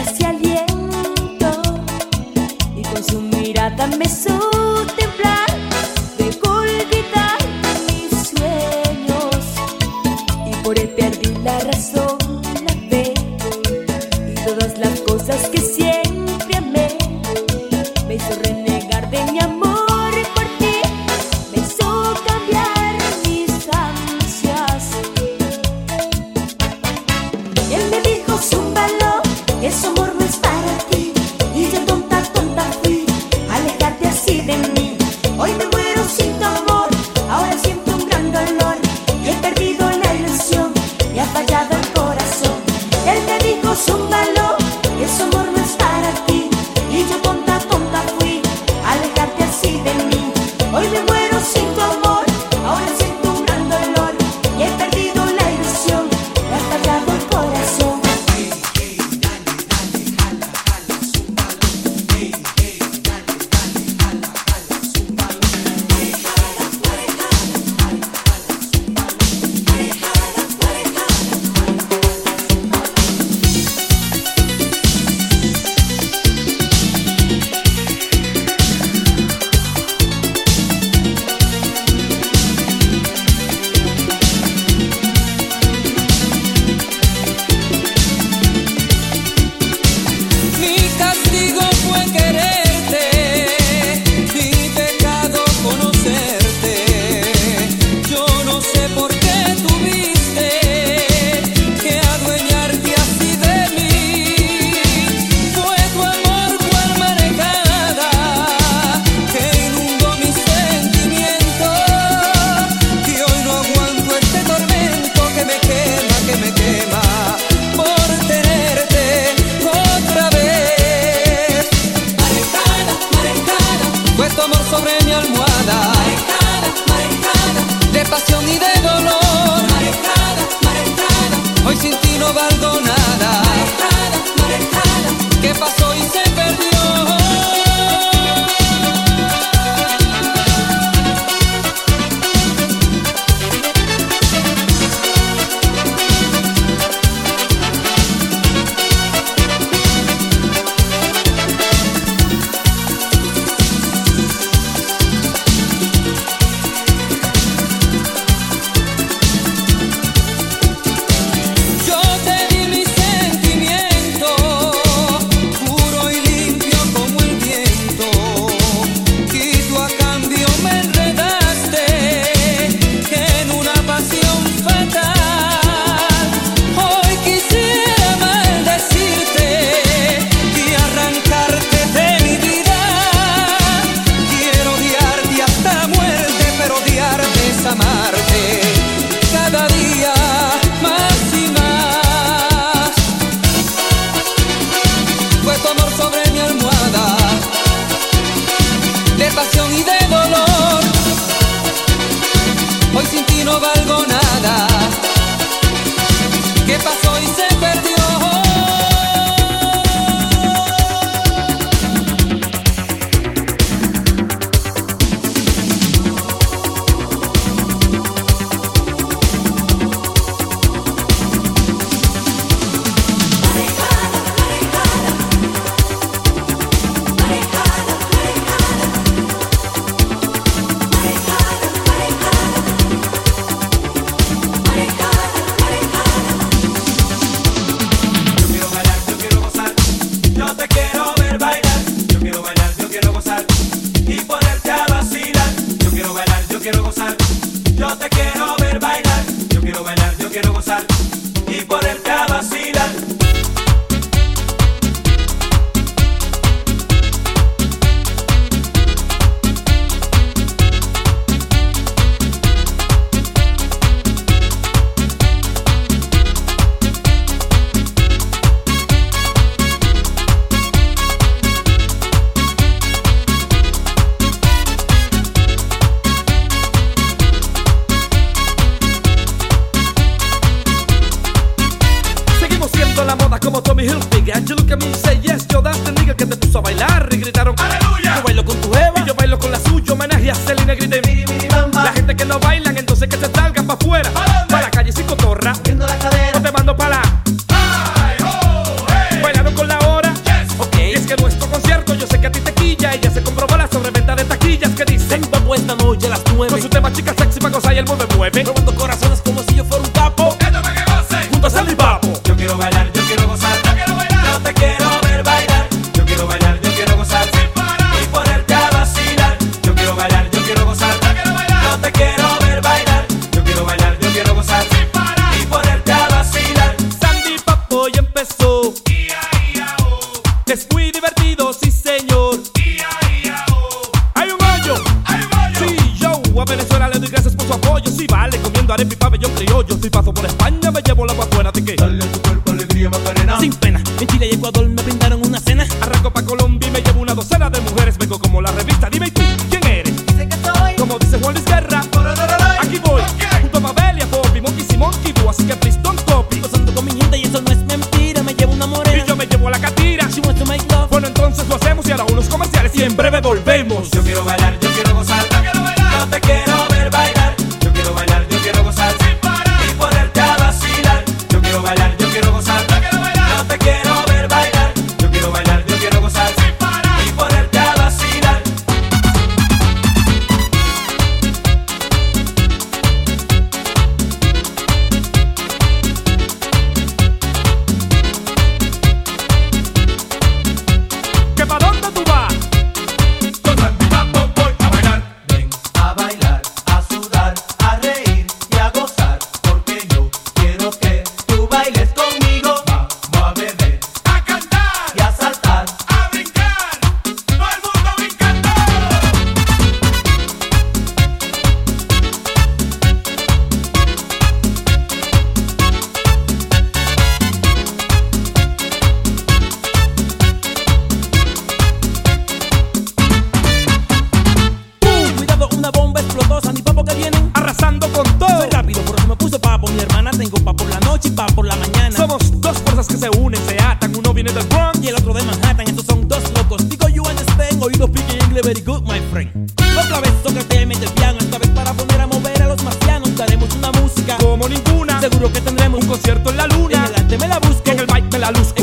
olas mi Hilfiger You look at me and yes Yo that's the nigga que te puso a bailar. Y gritaron ¡Aleluya! Yo bailo con tu jeva Y yo bailo con la suya Homenaje a Selena Grité miri, bamba La gente que no bailan Entonces que se salgan pa' afuera. Pa' la calle sin cotorra. Viendo la cadera. No te mando pa' la oh, Bailaron con la hora. Yes. okay. y es que nuestro concierto Yo sé que a ti te quilla. Y ya se comprobó la sobreventa de taquillas Que dicen Vamos esta noche las nueve. Con su tema chica sexy pa' gozar Y el mueve mueve. su apoyo, si vale, comiendo arepa y pabellón criollo. Si paso por España, me llevo la agua buena, de que. Dale a tu cuerpo alegría, Macarena. Sin pena, en Chile y Ecuador me brindaron una cena. Arranco pa' Colombia y me llevo una docena de mujeres. Vengo como la revista, dime tú, ¿quién eres? Dice que soy. Como dice Juan Luis Guerra. Aquí voy, okay. junto a Mabel y a Bobby, Monkey y Monkey así que please don't copy. Gozando con mi gente y eso no es mentira, me llevo una morena. Y yo me llevo a la catira. She wants to make love. Bueno, entonces lo hacemos y ahora unos comerciales y en breve volvemos. Yo quiero bailar, yo quiero gozar, yo quiero bailar. No te quiero la luz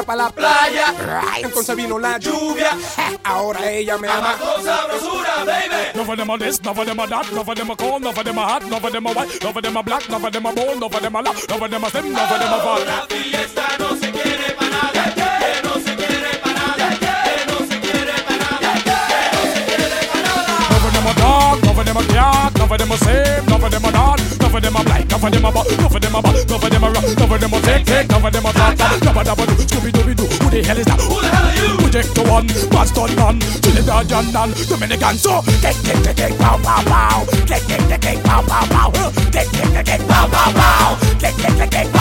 para la playa. Right. Entonces vino la lluvia. Ahora ella me ama. Con sabrosura, baby. No for them a this, no for them a that, no for them a cold, no for them a hot, no for them a white, no for them a black, no for them a no for them a la, no for them a no for them a fat. Nada. No nada. No nada. No for them a dog, no for them a cat, no for them a same, no for them hard. Cover them up like, cover them up, cover them up, cover them up, cover them up, take, take, cover them up, tap, tap, cover them up, Scooby Dooby Who the hell is that? Who the hell are you? Project the one, Pastor Nun, Trinidad John Nun, Dominican. So, take, take, take, take, pow, pow, pow, take, take, take, take, pow, pow, pow, take, take, take, take, pow, pow, pow, take, take, take, take.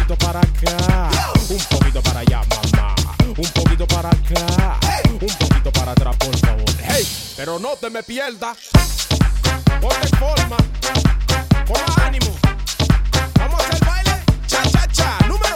Un poquito para acá, un poquito para allá, mamá. Un poquito para acá, un poquito para atrás, por favor. Hey, pero no te me pierdas. Ponte forma, con ánimo. Vamos al baile, cha cha cha, número